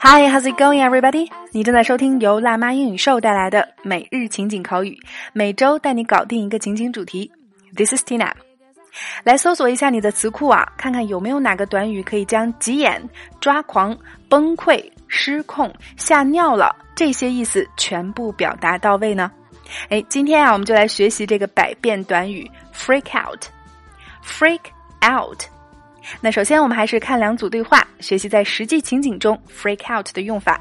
Hi, how's it going, everybody? 你正在收听由辣妈英语秀带来的每日情景口语，每周带你搞定一个情景主题。This is Tina。来搜索一下你的词库啊，看看有没有哪个短语可以将急眼、抓狂、崩溃、失控、吓尿了这些意思全部表达到位呢？哎，今天啊，我们就来学习这个百变短语 freak out。freak out。那首先我们还是看两组对话，学习在实际情景中 freak out 的用法。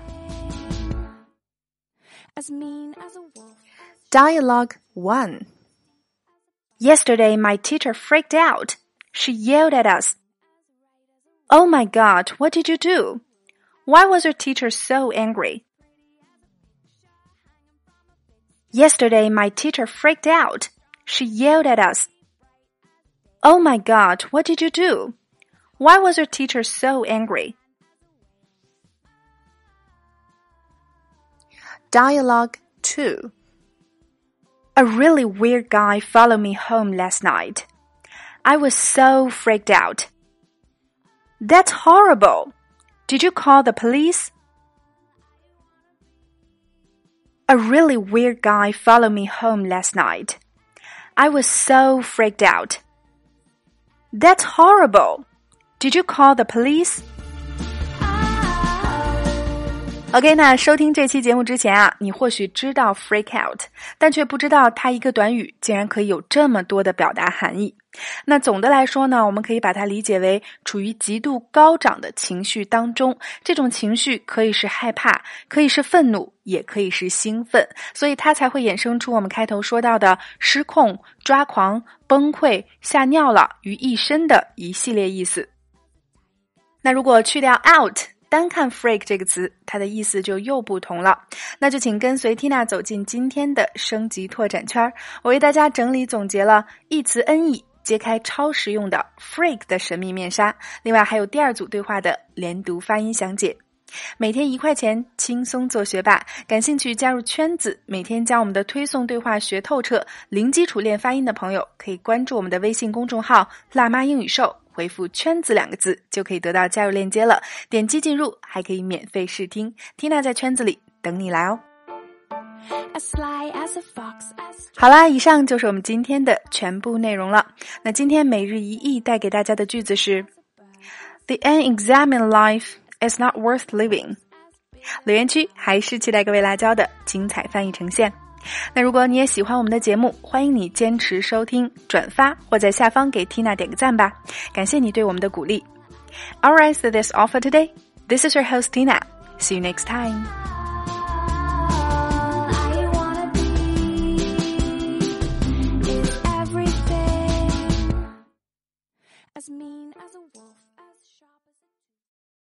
Dialogue one. Yesterday, my teacher freaked out. She yelled at us. Oh my God, what did you do? Why was your teacher so angry? Yesterday, my teacher freaked out. She yelled at us. Oh my God, what did you do? Why was your teacher so angry? Dialogue 2 A really weird guy followed me home last night. I was so freaked out. That's horrible. Did you call the police? A really weird guy followed me home last night. I was so freaked out. That's horrible. Did you call the police? OK，那收听这期节目之前啊，你或许知道 freak out，但却不知道它一个短语竟然可以有这么多的表达含义。那总的来说呢，我们可以把它理解为处于极度高涨的情绪当中，这种情绪可以是害怕，可以是愤怒，也可以是兴奋，所以它才会衍生出我们开头说到的失控、抓狂、崩溃、吓尿了于一身的一系列意思。那如果去掉 out。单看 freak 这个词，它的意思就又不同了。那就请跟随 Tina 走进今天的升级拓展圈，我为大家整理总结了一词 N 义，揭开超实用的 freak 的神秘面纱。另外还有第二组对话的连读发音详解。每天一块钱，轻松做学霸。感兴趣加入圈子，每天将我们的推送对话学透彻，零基础练发音的朋友，可以关注我们的微信公众号“辣妈英语秀”。回复“圈子”两个字，就可以得到加入链接了。点击进入，还可以免费试听。Tina 在圈子里等你来哦。好啦，以上就是我们今天的全部内容了。那今天每日一译带给大家的句子是：The unexamined life is not worth living。留言区还是期待各位辣椒的精彩翻译呈现。那如果你也喜欢我们的节目，欢迎你坚持收听、转发或在下方给 Tina 点个赞吧，感谢你对我们的鼓励。Alright, so that's all for today. This is your host Tina. See you next time. as mean as a wolf.